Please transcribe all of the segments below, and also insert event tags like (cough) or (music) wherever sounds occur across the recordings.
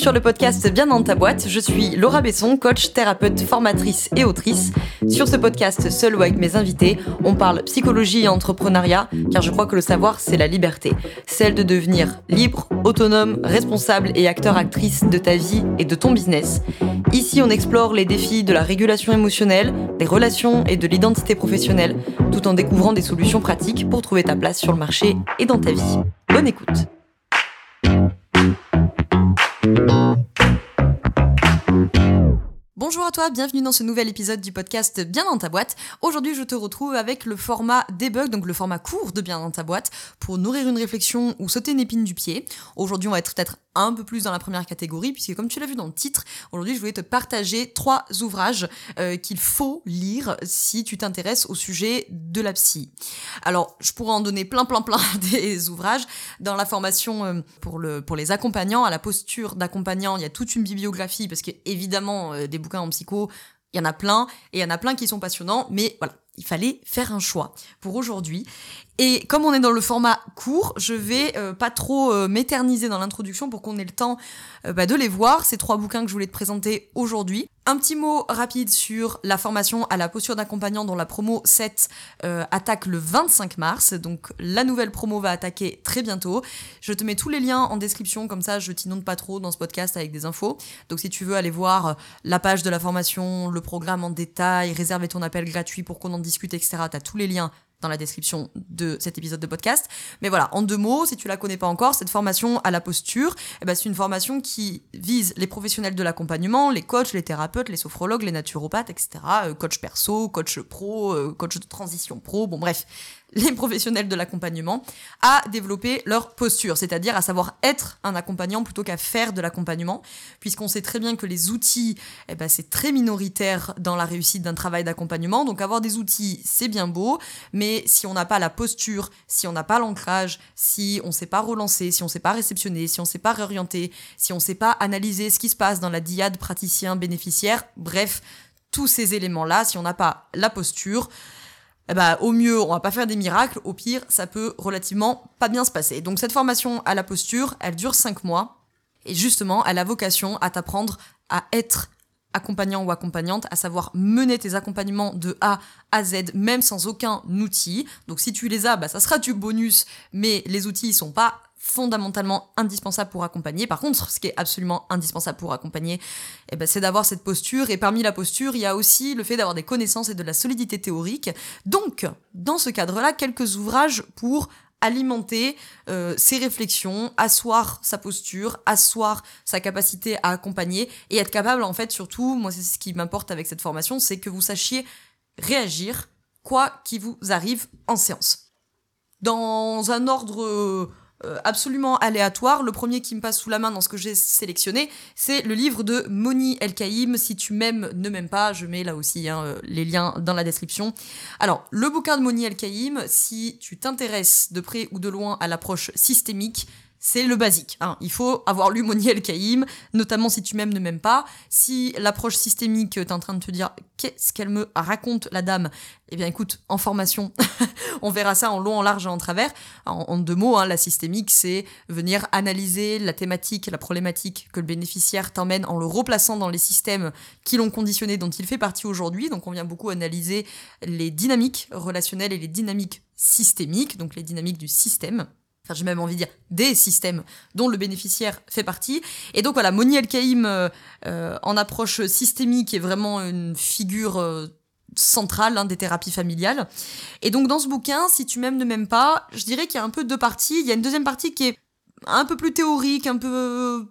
sur le podcast Bien dans ta boîte. Je suis Laura Besson, coach, thérapeute, formatrice et autrice. Sur ce podcast, seul ou avec mes invités, on parle psychologie et entrepreneuriat, car je crois que le savoir, c'est la liberté. Celle de devenir libre, autonome, responsable et acteur-actrice de ta vie et de ton business. Ici, on explore les défis de la régulation émotionnelle, des relations et de l'identité professionnelle, tout en découvrant des solutions pratiques pour trouver ta place sur le marché et dans ta vie. Bonne écoute. Bonjour à toi, bienvenue dans ce nouvel épisode du podcast Bien dans ta boîte. Aujourd'hui, je te retrouve avec le format debug, donc le format court de Bien dans ta boîte, pour nourrir une réflexion ou sauter une épine du pied. Aujourd'hui, on va être peut-être un peu plus dans la première catégorie, puisque comme tu l'as vu dans le titre, aujourd'hui, je voulais te partager trois ouvrages euh, qu'il faut lire si tu t'intéresses au sujet de la psy. Alors, je pourrais en donner plein, plein, plein (laughs) des ouvrages. Dans la formation euh, pour, le, pour les accompagnants, à la posture d'accompagnant, il y a toute une bibliographie, parce qu'évidemment, euh, des bouquins en psycho, il y en a plein, et il y en a plein qui sont passionnants, mais voilà, il fallait faire un choix pour aujourd'hui. Et comme on est dans le format court, je vais euh, pas trop euh, m'éterniser dans l'introduction pour qu'on ait le temps euh, bah, de les voir, ces trois bouquins que je voulais te présenter aujourd'hui. Un petit mot rapide sur la formation à la posture d'accompagnant dont la promo 7 attaque le 25 mars. Donc la nouvelle promo va attaquer très bientôt. Je te mets tous les liens en description, comme ça je t'inonde pas trop dans ce podcast avec des infos. Donc si tu veux aller voir la page de la formation, le programme en détail, réserver ton appel gratuit pour qu'on en discute, etc., t'as tous les liens dans la description de cet épisode de podcast. Mais voilà, en deux mots, si tu la connais pas encore, cette formation à la posture, eh ben, c'est une formation qui vise les professionnels de l'accompagnement, les coachs, les thérapeutes, les sophrologues, les naturopathes, etc. Euh, coach perso, coach pro, euh, coach de transition pro, bon bref, (laughs) les professionnels de l'accompagnement à développer leur posture, c'est-à-dire à savoir être un accompagnant plutôt qu'à faire de l'accompagnement, puisqu'on sait très bien que les outils, eh ben, c'est très minoritaire dans la réussite d'un travail d'accompagnement. Donc avoir des outils, c'est bien beau, mais si on n'a pas la posture, si on n'a pas l'ancrage, si on ne sait pas relancer, si on ne sait pas réceptionner, si on ne sait pas réorienter, si on ne sait pas analyser ce qui se passe dans la diade praticien-bénéficiaire, bref, tous ces éléments-là, si on n'a pas la posture, eh ben, au mieux, on va pas faire des miracles, au pire, ça peut relativement pas bien se passer. Donc cette formation à la posture, elle dure 5 mois, et justement, elle a vocation à t'apprendre à être accompagnant ou accompagnante, à savoir mener tes accompagnements de A à Z, même sans aucun outil. Donc si tu les as, bah, ça sera du bonus, mais les outils sont pas fondamentalement indispensable pour accompagner. Par contre, ce qui est absolument indispensable pour accompagner, eh ben, c'est d'avoir cette posture. Et parmi la posture, il y a aussi le fait d'avoir des connaissances et de la solidité théorique. Donc, dans ce cadre-là, quelques ouvrages pour alimenter euh, ses réflexions, asseoir sa posture, asseoir sa capacité à accompagner et être capable, en fait, surtout, moi c'est ce qui m'importe avec cette formation, c'est que vous sachiez réagir quoi qu'il vous arrive en séance. Dans un ordre absolument aléatoire. Le premier qui me passe sous la main dans ce que j'ai sélectionné, c'est le livre de Moni El Kaïm. Si tu m'aimes, ne m'aimes pas, je mets là aussi hein, euh, les liens dans la description. Alors, le bouquin de Moni El Kaïm, si tu t'intéresses de près ou de loin à l'approche systémique, c'est le basique. Hein. Il faut avoir lu Moniel Caïm, notamment si tu m'aimes, ne m'aimes pas. Si l'approche systémique, t'es en train de te dire qu'est-ce qu'elle me raconte, la dame, eh bien écoute, en formation, (laughs) on verra ça en long, en large et en travers. En, deux mots, hein, la systémique, c'est venir analyser la thématique, la problématique que le bénéficiaire t'emmène en le replaçant dans les systèmes qui l'ont conditionné, dont il fait partie aujourd'hui. Donc on vient beaucoup analyser les dynamiques relationnelles et les dynamiques systémiques, donc les dynamiques du système enfin j'ai même envie de dire des systèmes dont le bénéficiaire fait partie. Et donc voilà, Moni El-Kaïm euh, euh, en approche systémique est vraiment une figure euh, centrale hein, des thérapies familiales. Et donc dans ce bouquin, si tu m'aimes, ne m'aimes pas, je dirais qu'il y a un peu deux parties. Il y a une deuxième partie qui est un peu plus théorique, un peu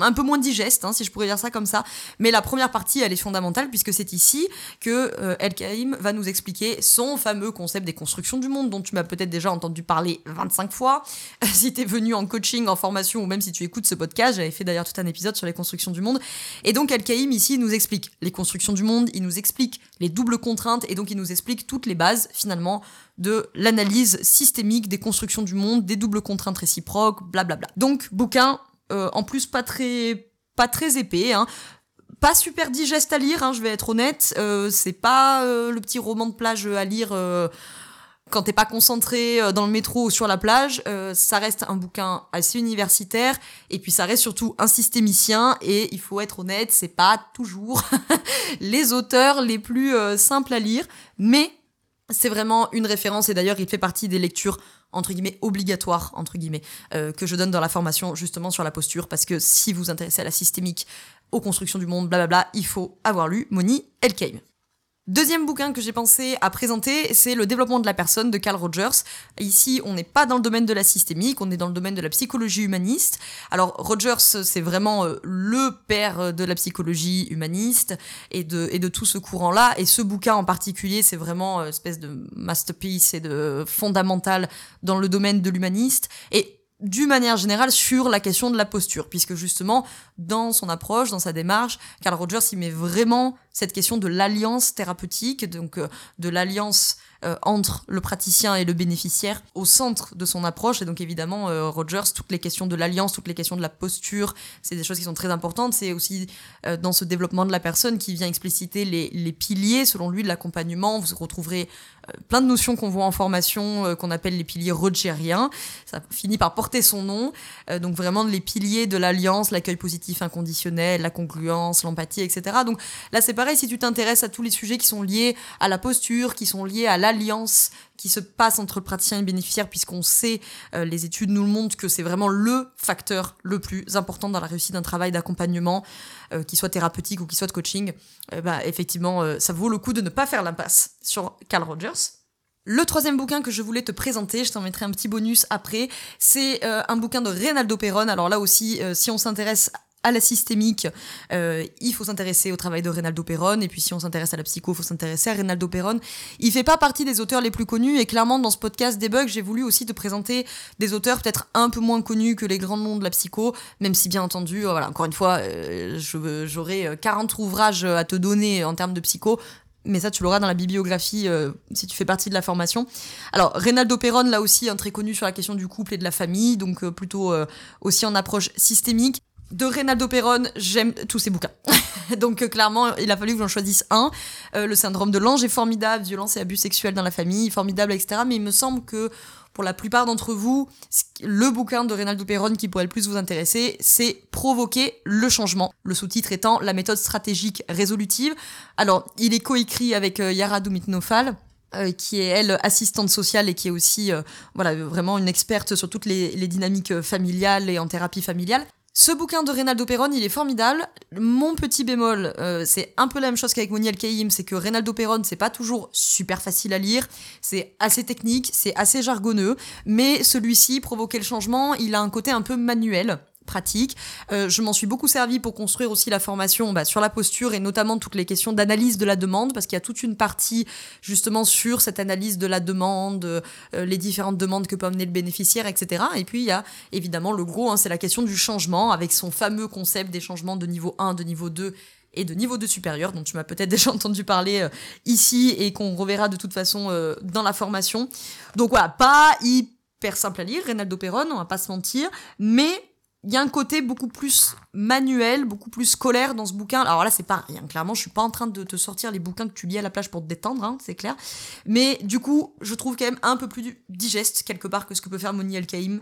un peu moins digeste, hein, si je pourrais dire ça comme ça. Mais la première partie, elle est fondamentale puisque c'est ici que euh, El Kaïm va nous expliquer son fameux concept des constructions du monde dont tu m'as peut-être déjà entendu parler 25 fois. (laughs) si tu es venu en coaching, en formation ou même si tu écoutes ce podcast, j'avais fait d'ailleurs tout un épisode sur les constructions du monde. Et donc El Kaïm ici nous explique les constructions du monde, il nous explique les doubles contraintes et donc il nous explique toutes les bases finalement de l'analyse systémique des constructions du monde, des doubles contraintes réciproques, blablabla. Donc bouquin euh, en plus pas très pas très épais. Hein. Pas super digeste à lire, hein, je vais être honnête. Euh, c'est pas euh, le petit roman de plage à lire quand t'es pas concentré dans le métro ou sur la plage, ça reste un bouquin assez universitaire et puis ça reste surtout un systémicien et il faut être honnête, c'est pas toujours (laughs) les auteurs les plus simples à lire, mais c'est vraiment une référence et d'ailleurs il fait partie des lectures entre guillemets obligatoires entre guillemets que je donne dans la formation justement sur la posture parce que si vous vous intéressez à la systémique, aux constructions du monde, blablabla, il faut avoir lu Moni Elkheim. Deuxième bouquin que j'ai pensé à présenter, c'est Le développement de la personne de Carl Rogers. Ici, on n'est pas dans le domaine de la systémique, on est dans le domaine de la psychologie humaniste. Alors, Rogers, c'est vraiment euh, le père de la psychologie humaniste et de, et de tout ce courant-là. Et ce bouquin en particulier, c'est vraiment une euh, espèce de masterpiece et de fondamental dans le domaine de l'humaniste. Et d'une manière générale sur la question de la posture, puisque justement, dans son approche, dans sa démarche, Carl Rogers, il met vraiment cette question de l'alliance thérapeutique, donc euh, de l'alliance euh, entre le praticien et le bénéficiaire au centre de son approche. Et donc évidemment, euh, Rogers, toutes les questions de l'alliance, toutes les questions de la posture, c'est des choses qui sont très importantes. C'est aussi dans ce développement de la personne qui vient expliciter les, les piliers, selon lui, de l'accompagnement. Vous retrouverez plein de notions qu'on voit en formation, qu'on appelle les piliers rogeriens. Ça finit par porter son nom. donc vraiment les piliers de l'alliance, l'accueil positif inconditionnel, la congruence, l'empathie, etc. Donc là, c'est pareil, si tu t'intéresses à tous les sujets qui sont liés à la posture, qui sont liés à l'alliance qui se passe entre le praticien et bénéficiaire, puisqu'on sait, euh, les études nous le montrent, que c'est vraiment le facteur le plus important dans la réussite d'un travail d'accompagnement, euh, qui soit thérapeutique ou qui soit de coaching, euh, bah, effectivement, ça vaut le coup de ne pas faire l'impasse sur Carl Rogers. Le troisième bouquin que je voulais te présenter, je t'en mettrai un petit bonus après, c'est un bouquin de Reynaldo Perron. Alors là aussi, si on s'intéresse à la systémique, euh, il faut s'intéresser au travail de Reynaldo Perron. Et puis si on s'intéresse à la psycho, il faut s'intéresser à Reynaldo Perron. Il fait pas partie des auteurs les plus connus. Et clairement, dans ce podcast Debug, j'ai voulu aussi te présenter des auteurs peut-être un peu moins connus que les grands noms de la psycho. Même si, bien entendu, euh, voilà, encore une fois, euh, j'aurai 40 ouvrages à te donner en termes de psycho mais ça tu l'auras dans la bibliographie si tu fais partie de la formation. Alors Reynaldo Perron là aussi un très connu sur la question du couple et de la famille, donc plutôt aussi en approche systémique de Reynaldo Perron, j'aime tous ses bouquins. (laughs) Donc euh, clairement, il a fallu que j'en choisisse un. Euh, le syndrome de l'ange est formidable, violence et abus sexuels dans la famille, formidable, etc. Mais il me semble que pour la plupart d'entre vous, le bouquin de Reynaldo Perron qui pourrait le plus vous intéresser, c'est Provoquer le changement. Le sous-titre étant La méthode stratégique résolutive. Alors, il est coécrit avec euh, Yara Dumitnofal. qui est elle assistante sociale et qui est aussi voilà vraiment une experte sur toutes les, les dynamiques familiales et en thérapie familiale. Ce bouquin de Reynaldo Perron, il est formidable. Mon petit bémol, euh, c'est un peu la même chose qu'avec Moniel Kaïm, c'est que Reynaldo Perron, c'est pas toujours super facile à lire, c'est assez technique, c'est assez jargonneux, mais celui-ci, Provoquer le changement, il a un côté un peu manuel pratique. Euh, je m'en suis beaucoup servi pour construire aussi la formation bah, sur la posture et notamment toutes les questions d'analyse de la demande parce qu'il y a toute une partie justement sur cette analyse de la demande, euh, les différentes demandes que peut amener le bénéficiaire, etc. Et puis il y a évidemment le gros, hein, c'est la question du changement avec son fameux concept des changements de niveau 1, de niveau 2 et de niveau 2 supérieur, dont tu m'as peut-être (laughs) déjà entendu parler euh, ici et qu'on reverra de toute façon dans la formation. Donc voilà, pas hyper simple à lire, Reynaldo Perron, on va pas se mentir, mais il y a un côté beaucoup plus manuel, beaucoup plus scolaire dans ce bouquin. Alors là, c'est pas rien. Clairement, je suis pas en train de te sortir les bouquins que tu lis à la plage pour te détendre, hein, c'est clair. Mais du coup, je trouve quand même un peu plus digeste quelque part que ce que peut faire Moni El Kaïm.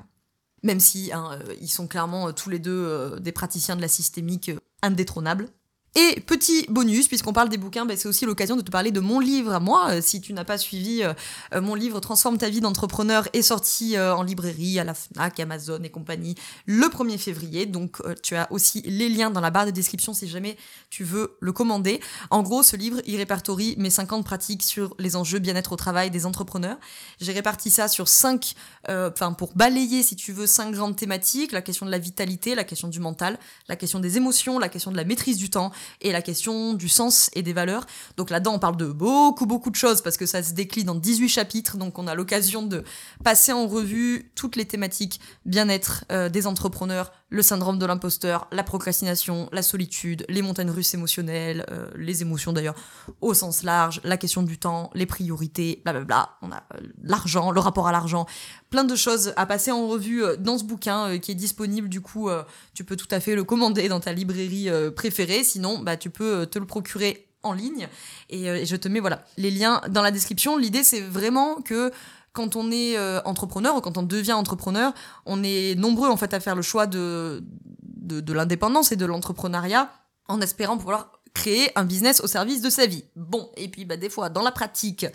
Même si hein, euh, ils sont clairement euh, tous les deux euh, des praticiens de la systémique indétrônables. Et petit bonus, puisqu'on parle des bouquins, bah, c'est aussi l'occasion de te parler de mon livre à moi. Euh, si tu n'as pas suivi, euh, euh, mon livre Transforme ta vie d'entrepreneur est sorti en librairie, à la FNAC, Amazon et compagnie le 1er février. Donc tu as aussi les liens dans la barre de description si jamais tu veux le commander. En gros, ce livre, il répertorie mes 50 pratiques sur les enjeux bien-être au travail des entrepreneurs. J'ai réparti ça sur 5, enfin pour balayer si tu veux, 5 grandes thématiques. La question de la vitalité, la question du mental, la question des émotions, la question de la maîtrise du temps et la question du sens et des valeurs. Donc là-dedans, on parle de beaucoup, beaucoup de choses parce que ça se décline en 18 chapitres. Donc on a l'occasion de passer en revue toutes les thématiques bien-être euh, des entrepreneurs, le syndrome de l'imposteur, la procrastination, la solitude, les montagnes russes émotionnelles, euh, les émotions d'ailleurs au sens large, la question du temps, les priorités, blablabla. On a euh, l'argent, le rapport à l'argent, plein de choses à passer en revue dans ce bouquin qui est disponible. Du coup, tu peux tout à fait le commander dans ta librairie préférée. Sinon, bah, tu peux te le procurer en ligne. Et je te mets voilà les liens dans la description. L'idée, c'est vraiment que quand on est euh, entrepreneur ou quand on devient entrepreneur, on est nombreux en fait à faire le choix de, de, de l'indépendance et de l'entrepreneuriat en espérant pouvoir créer un business au service de sa vie. Bon, et puis bah, des fois, dans la pratique,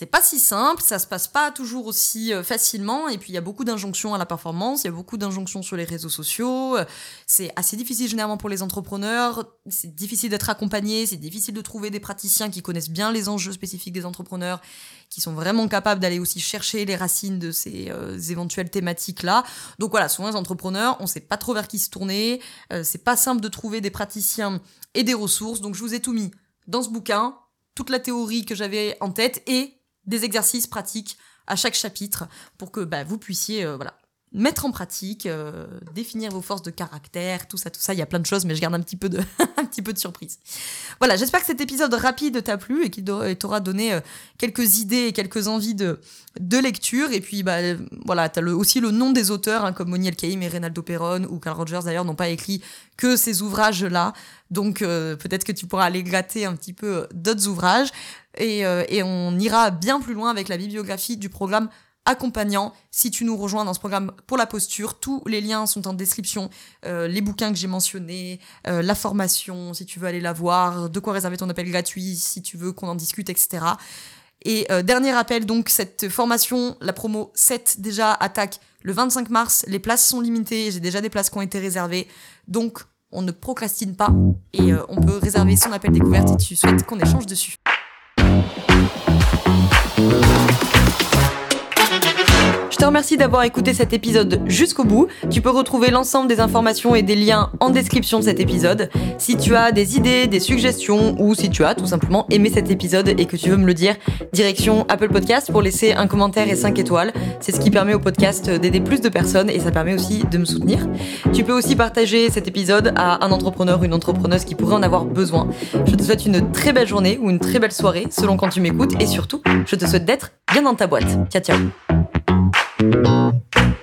c'est pas si simple, ça se passe pas toujours aussi euh, facilement, et puis il y a beaucoup d'injonctions à la performance, il y a beaucoup d'injonctions sur les réseaux sociaux, euh, c'est assez difficile généralement pour les entrepreneurs, c'est difficile d'être accompagné, c'est difficile de trouver des praticiens qui connaissent bien les enjeux spécifiques des entrepreneurs, qui sont vraiment capables d'aller aussi chercher les racines de ces euh, éventuelles thématiques-là. Donc voilà, souvent les entrepreneurs, on sait pas trop vers qui se tourner, c'est pas simple de trouver des praticiens et des ressources, donc je vous ai tout mis dans ce bouquin, toute la théorie que j'avais en tête et des exercices pratiques à chaque chapitre pour que bah, vous puissiez euh, voilà, mettre en pratique, euh, définir vos forces de caractère, tout ça, tout ça. Il y a plein de choses, mais je garde un petit peu de, (laughs) un petit peu de surprise. Voilà, j'espère que cet épisode rapide t'a plu et qu'il t'aura donné euh, quelques idées et quelques envies de, de lecture. Et puis, bah, voilà, t'as le, aussi le nom des auteurs, hein, comme Moniel Caïm et Reynaldo Perron, ou Carl Rogers d'ailleurs, n'ont pas écrit que ces ouvrages-là. Donc, peut-être que tu pourras aller gratter un petit peu d'autres ouvrages. Et, euh, et on ira bien plus loin avec la bibliographie du programme accompagnant si tu nous rejoins dans ce programme pour la posture. Tous les liens sont en description. Euh, les bouquins que j'ai mentionnés, euh, la formation, si tu veux aller la voir, de quoi réserver ton appel gratuit, si tu veux qu'on en discute, etc. Et dernier rappel, donc cette formation, la promo 7 déjà attaque le 25 mars. Les places sont limitées, j'ai déjà des places qui ont été réservées. Donc on ne procrastine pas et on peut réserver son appel découverte si tu souhaites qu'on échange dessus. Je te remercie d'avoir écouté cet épisode jusqu'au bout. Tu peux retrouver l'ensemble des informations et des liens en description de cet épisode. Si tu as des idées, des suggestions ou si tu as tout simplement aimé cet épisode et que tu veux me le dire, direction Apple Podcast pour laisser un commentaire et 5 étoiles. C'est ce qui permet au podcast d'aider plus de personnes et ça permet aussi de me soutenir. Tu peux aussi partager cet épisode à un entrepreneur ou une entrepreneuse qui pourrait en avoir besoin. Je te souhaite une très belle journée ou une très belle soirée selon quand tu m'écoutes et surtout, je te souhaite d'être bien dans ta boîte. Ciao ciao. Thank you.